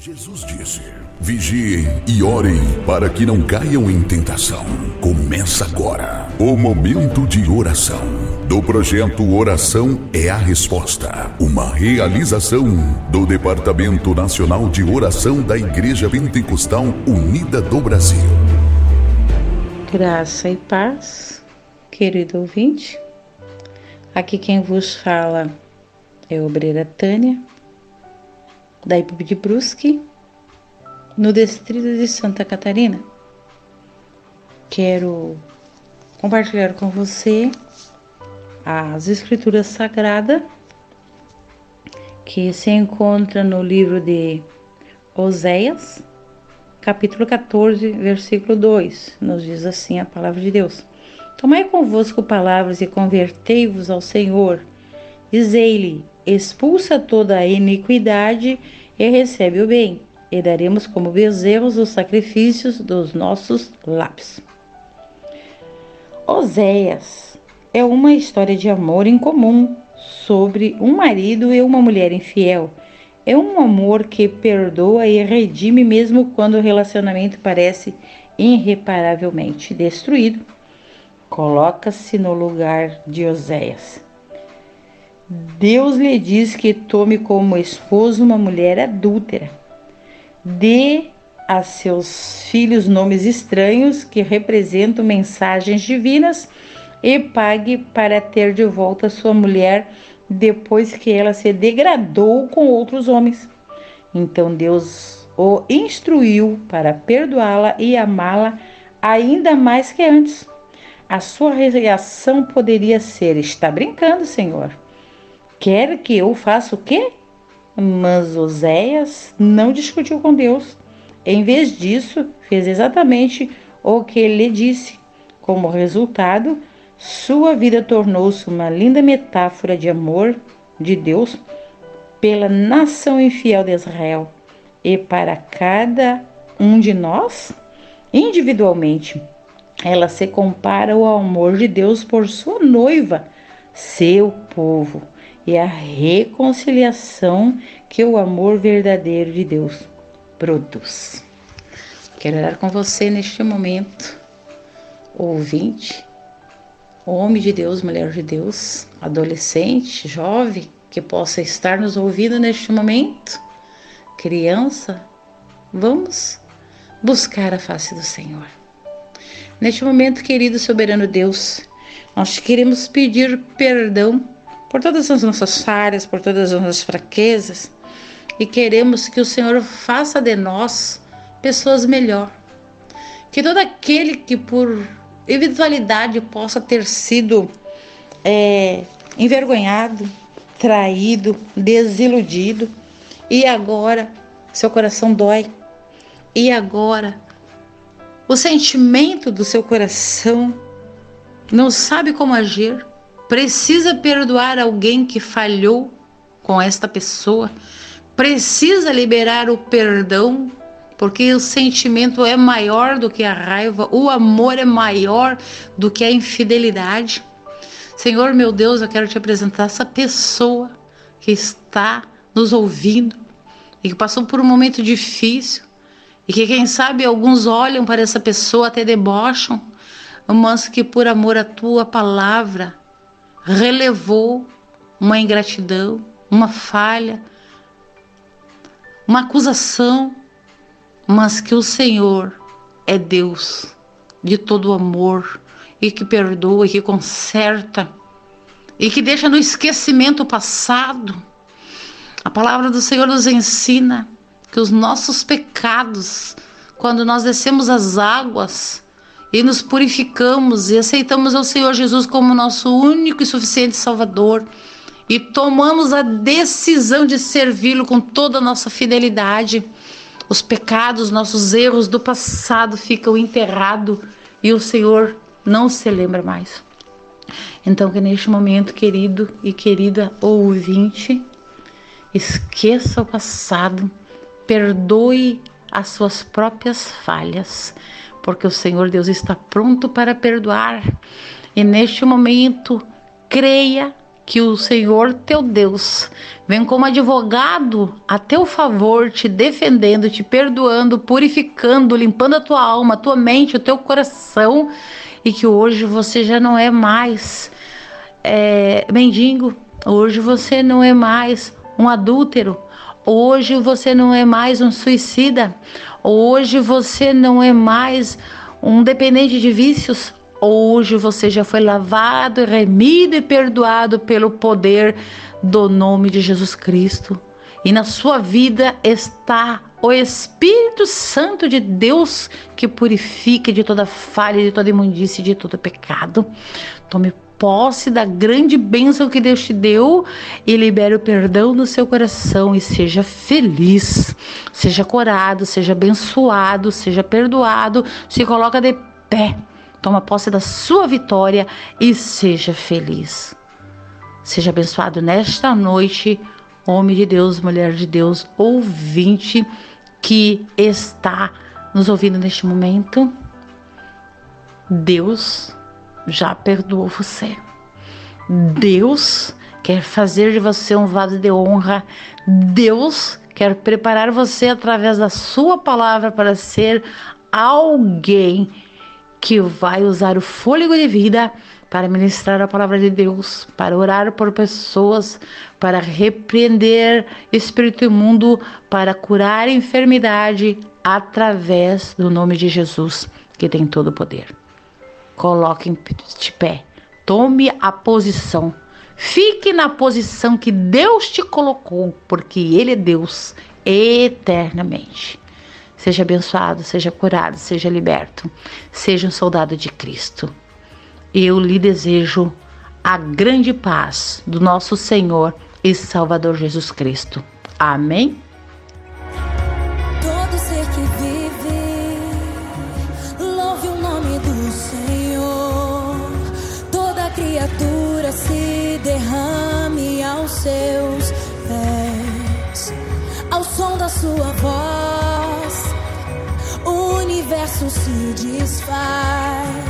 Jesus disse: Vigiem e orem para que não caiam em tentação. Começa agora o momento de oração do projeto Oração é a Resposta, uma realização do Departamento Nacional de Oração da Igreja Pentecostal Unida do Brasil. Graça e paz, querido ouvinte. Aqui quem vos fala é a obreira Tânia da de Brusque, no distrito de Santa Catarina. Quero compartilhar com você as escrituras sagradas que se encontra no livro de Oséias, capítulo 14, versículo 2. Nos diz assim a palavra de Deus: Tomai convosco palavras e convertei-vos ao Senhor. Dizei-lhe: expulsa toda a iniquidade e recebe o bem, e daremos como bezerros os sacrifícios dos nossos lábios. Oséias é uma história de amor incomum sobre um marido e uma mulher infiel. É um amor que perdoa e redime mesmo quando o relacionamento parece irreparavelmente destruído. Coloca-se no lugar de Oséias Deus lhe diz que tome como esposo uma mulher adúltera. Dê a seus filhos nomes estranhos que representam mensagens divinas e pague para ter de volta sua mulher depois que ela se degradou com outros homens. Então Deus o instruiu para perdoá-la e amá-la ainda mais que antes. A sua reação poderia ser: Está brincando, Senhor? Quer que eu faça o quê? Mas Oséias não discutiu com Deus. Em vez disso, fez exatamente o que ele disse. Como resultado, sua vida tornou-se uma linda metáfora de amor de Deus pela nação infiel de Israel e para cada um de nós, individualmente. Ela se compara ao amor de Deus por sua noiva, seu povo e a reconciliação que o amor verdadeiro de Deus produz. Quero orar com você neste momento, ouvinte, homem de Deus, mulher de Deus, adolescente, jovem, que possa estar nos ouvindo neste momento, criança, vamos buscar a face do Senhor. Neste momento, querido soberano Deus, nós queremos pedir perdão por todas as nossas falhas, por todas as nossas fraquezas e queremos que o Senhor faça de nós pessoas melhor. Que todo aquele que por eventualidade possa ter sido é, envergonhado, traído, desiludido e agora seu coração dói e agora o sentimento do seu coração não sabe como agir precisa perdoar alguém que falhou com esta pessoa, precisa liberar o perdão, porque o sentimento é maior do que a raiva, o amor é maior do que a infidelidade. Senhor meu Deus, eu quero te apresentar essa pessoa que está nos ouvindo e que passou por um momento difícil e que quem sabe alguns olham para essa pessoa até debocham, mas que por amor à tua palavra relevou uma ingratidão, uma falha, uma acusação, mas que o Senhor é Deus de todo amor e que perdoa e que conserta e que deixa no esquecimento o passado. A palavra do Senhor nos ensina que os nossos pecados, quando nós descemos as águas, e nos purificamos e aceitamos ao Senhor Jesus como nosso único e suficiente Salvador e tomamos a decisão de servi-lo com toda a nossa fidelidade, os pecados, nossos erros do passado ficam enterrados e o Senhor não se lembra mais. Então, que neste momento, querido e querida ouvinte, esqueça o passado, perdoe as suas próprias falhas porque o Senhor Deus está pronto para perdoar. E neste momento, creia que o Senhor teu Deus vem como advogado a teu favor, te defendendo, te perdoando, purificando, limpando a tua alma, a tua mente, o teu coração, e que hoje você já não é mais é, mendigo, hoje você não é mais um adúltero, hoje você não é mais um suicida, hoje você não é mais um dependente de vícios, Hoje você já foi lavado, remido e perdoado pelo poder do nome de Jesus Cristo. E na sua vida está o Espírito Santo de Deus que purifica de toda falha, de toda imundície, de todo pecado. Tome posse da grande bênção que Deus te deu e libere o perdão no seu coração e seja feliz, seja corado, seja abençoado, seja perdoado, se coloca de pé Toma posse da sua vitória e seja feliz. Seja abençoado nesta noite, homem de Deus, mulher de Deus, ouvinte que está nos ouvindo neste momento. Deus já perdoou você. Deus quer fazer de você um vaso de honra. Deus quer preparar você através da sua palavra para ser alguém que vai usar o fôlego de vida para ministrar a palavra de Deus, para orar por pessoas, para repreender espírito imundo, para curar enfermidade através do nome de Jesus, que tem todo o poder. Coloque de pé, tome a posição. Fique na posição que Deus te colocou, porque Ele é Deus eternamente. Seja abençoado, seja curado, seja liberto, seja um soldado de Cristo. Eu lhe desejo a grande paz do nosso Senhor e Salvador Jesus Cristo. Amém? Seus pés, ao som da sua voz universo se desfaz.